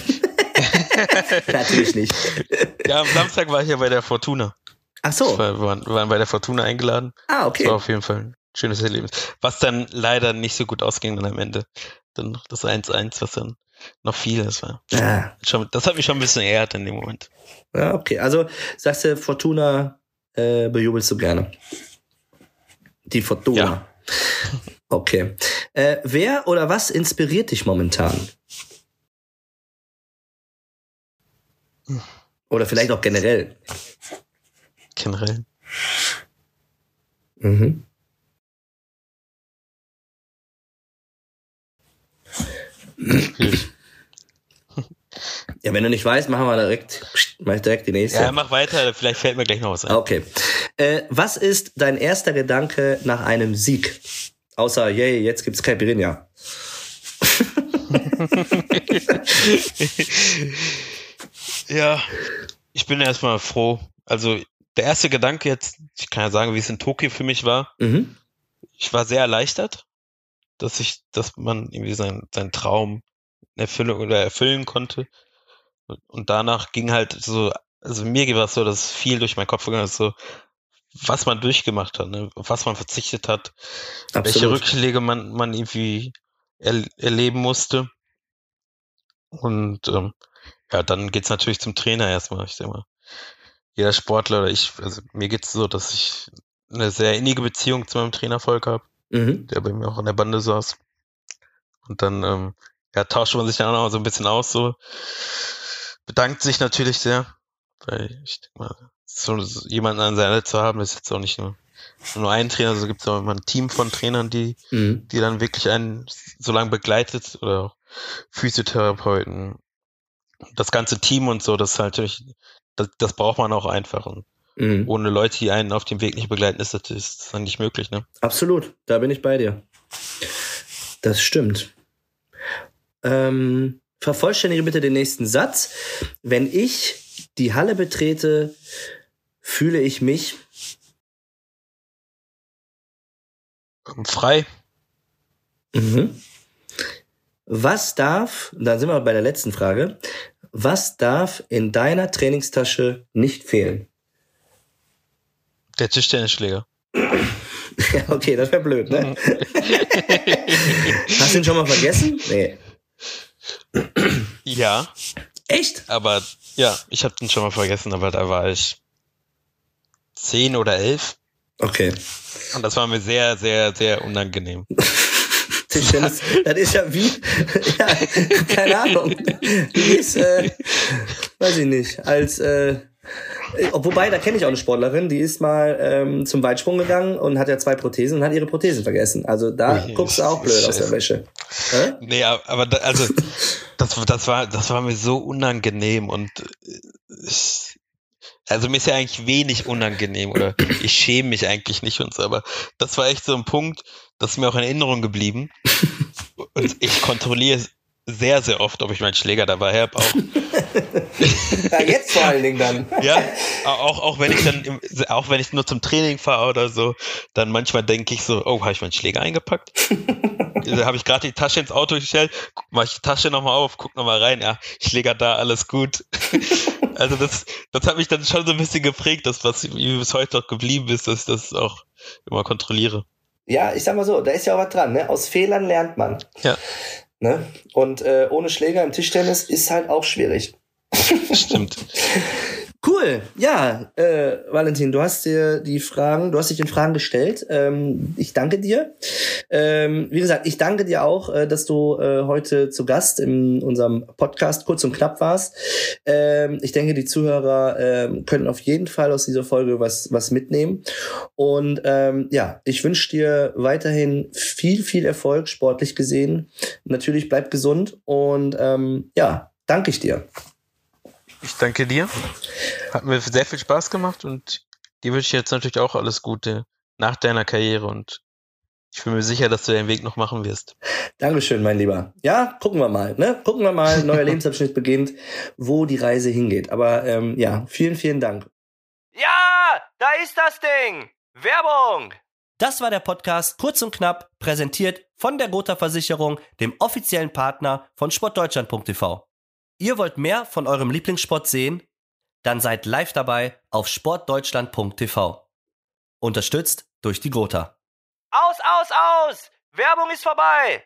Natürlich nicht. Ja, am Samstag war ich ja bei der Fortuna. Ach so. Wir waren, waren bei der Fortuna eingeladen. Ah, Das okay. war auf jeden Fall ein schönes Erlebnis. Was dann leider nicht so gut ausging dann am Ende. Dann noch das 1-1, was dann noch viel ist. War. Ja. Schon, das hat mich schon ein bisschen geehrt in dem Moment. ja, okay. Also sagst du, Fortuna äh, bejubelst du gerne. Die Fortuna. Ja. Okay. Äh, wer oder was inspiriert dich momentan? Oder vielleicht auch generell. Generell. Mhm. Ja, wenn du nicht weißt, machen wir direkt, mach direkt die nächste. Ja, mach weiter, vielleicht fällt mir gleich noch was ein. Okay. Äh, was ist dein erster Gedanke nach einem Sieg? Außer, yay, jetzt gibt's Caipirinha. Ja, ich bin erstmal froh. Also der erste Gedanke jetzt, ich kann ja sagen, wie es in Tokio für mich war. Mhm. Ich war sehr erleichtert, dass ich, dass man irgendwie seinen seinen Traum erfüllen oder erfüllen konnte. Und- danach ging halt so, also mir war es so, dass viel durch meinen Kopf gegangen ist, so was man durchgemacht hat, ne? auf was man verzichtet hat, welche Absolut. Rückschläge man, man irgendwie er, erleben musste. Und ähm, ja, dann geht's natürlich zum Trainer erstmal. Ich denke mal, jeder Sportler oder ich, also mir geht's so, dass ich eine sehr innige Beziehung zu meinem Trainer Volk habe, Mhm. der bei mir auch an der Bande saß. Und dann ähm, ja, tauscht man sich dann auch noch so ein bisschen aus, so bedankt sich natürlich sehr, weil ich denke mal, so jemanden an seiner Seite zu haben, ist jetzt auch nicht nur nur ein Trainer, so gibt es auch immer ein Team von Trainern, die Mhm. die dann wirklich einen so lange begleitet oder auch Physiotherapeuten, das ganze Team und so, das ist halt natürlich, das, das braucht man auch einfach und Mhm. ohne Leute, die einen auf dem Weg nicht begleiten, ist das, ist das nicht möglich, ne? Absolut, da bin ich bei dir. Das stimmt. Ähm, vervollständige bitte den nächsten Satz. Wenn ich die Halle betrete, fühle ich mich. Ähm, Frei, Mhm. Was darf, dann sind wir bei der letzten Frage, was darf in deiner Trainingstasche nicht fehlen? Der Tischtennisschläger. Ja, okay, das wäre blöd, ne? Hast du ihn schon mal vergessen? Nee. Ja, Echt? aber ja, ich habe den schon mal vergessen, aber da war ich zehn oder elf Okay. und das war mir sehr, sehr, sehr unangenehm. Tischtennis, das ist ja wie, ja, keine Ahnung. Wie ist, äh, weiß ich nicht, als, äh, wobei, da kenne ich auch eine Sportlerin, die ist mal ähm, zum Weitsprung gegangen und hat ja zwei Prothesen und hat ihre Prothesen vergessen. Also da Ui, guckst du auch blöd aus der. Wäsche. Hä? Nee, aber da, also das, das war das war mir so unangenehm und äh, ich, also mir ist ja eigentlich wenig unangenehm oder ich schäme mich eigentlich nicht und so, aber das war echt so ein Punkt, das ist mir auch in Erinnerung geblieben. Und ich kontrolliere sehr, sehr oft, ob ich meinen Schläger dabei habe. Auch. ja, jetzt vor allen Dingen dann. ja, auch, auch wenn ich dann, im, auch wenn ich nur zum Training fahre oder so, dann manchmal denke ich so, oh, habe ich meinen Schläger eingepackt? da habe ich gerade die Tasche ins Auto gestellt, mache ich die Tasche nochmal auf, guck nochmal rein, ja, Schläger da, alles gut. also das, das hat mich dann schon so ein bisschen geprägt, das, was wie bis heute auch geblieben ist, dass ich das auch immer kontrolliere. Ja, ich sag mal so, da ist ja auch was dran, ne? Aus Fehlern lernt man. Ja. Ne? Und äh, ohne Schläger im Tischtennis ist halt auch schwierig. Stimmt. Cool, ja, äh, Valentin, du hast dir die Fragen, du hast dich den Fragen gestellt. Ähm, ich danke dir. Ähm, wie gesagt, ich danke dir auch, äh, dass du äh, heute zu Gast in unserem Podcast kurz und knapp warst. Ähm, ich denke, die Zuhörer äh, können auf jeden Fall aus dieser Folge was was mitnehmen. Und ähm, ja, ich wünsche dir weiterhin viel viel Erfolg sportlich gesehen. Natürlich bleib gesund und ähm, ja, danke ich dir. Ich danke dir. Hat mir sehr viel Spaß gemacht und dir wünsche ich jetzt natürlich auch alles Gute nach deiner Karriere und ich bin mir sicher, dass du den Weg noch machen wirst. Dankeschön, mein Lieber. Ja, gucken wir mal. Ne? Gucken wir mal, neuer Lebensabschnitt beginnt, wo die Reise hingeht. Aber ähm, ja, vielen, vielen Dank. Ja, da ist das Ding. Werbung. Das war der Podcast Kurz und Knapp, präsentiert von der Gotha Versicherung, dem offiziellen Partner von sportdeutschland.tv. Ihr wollt mehr von eurem Lieblingssport sehen? Dann seid live dabei auf sportdeutschland.tv. Unterstützt durch die Gotha. Aus, aus, aus! Werbung ist vorbei!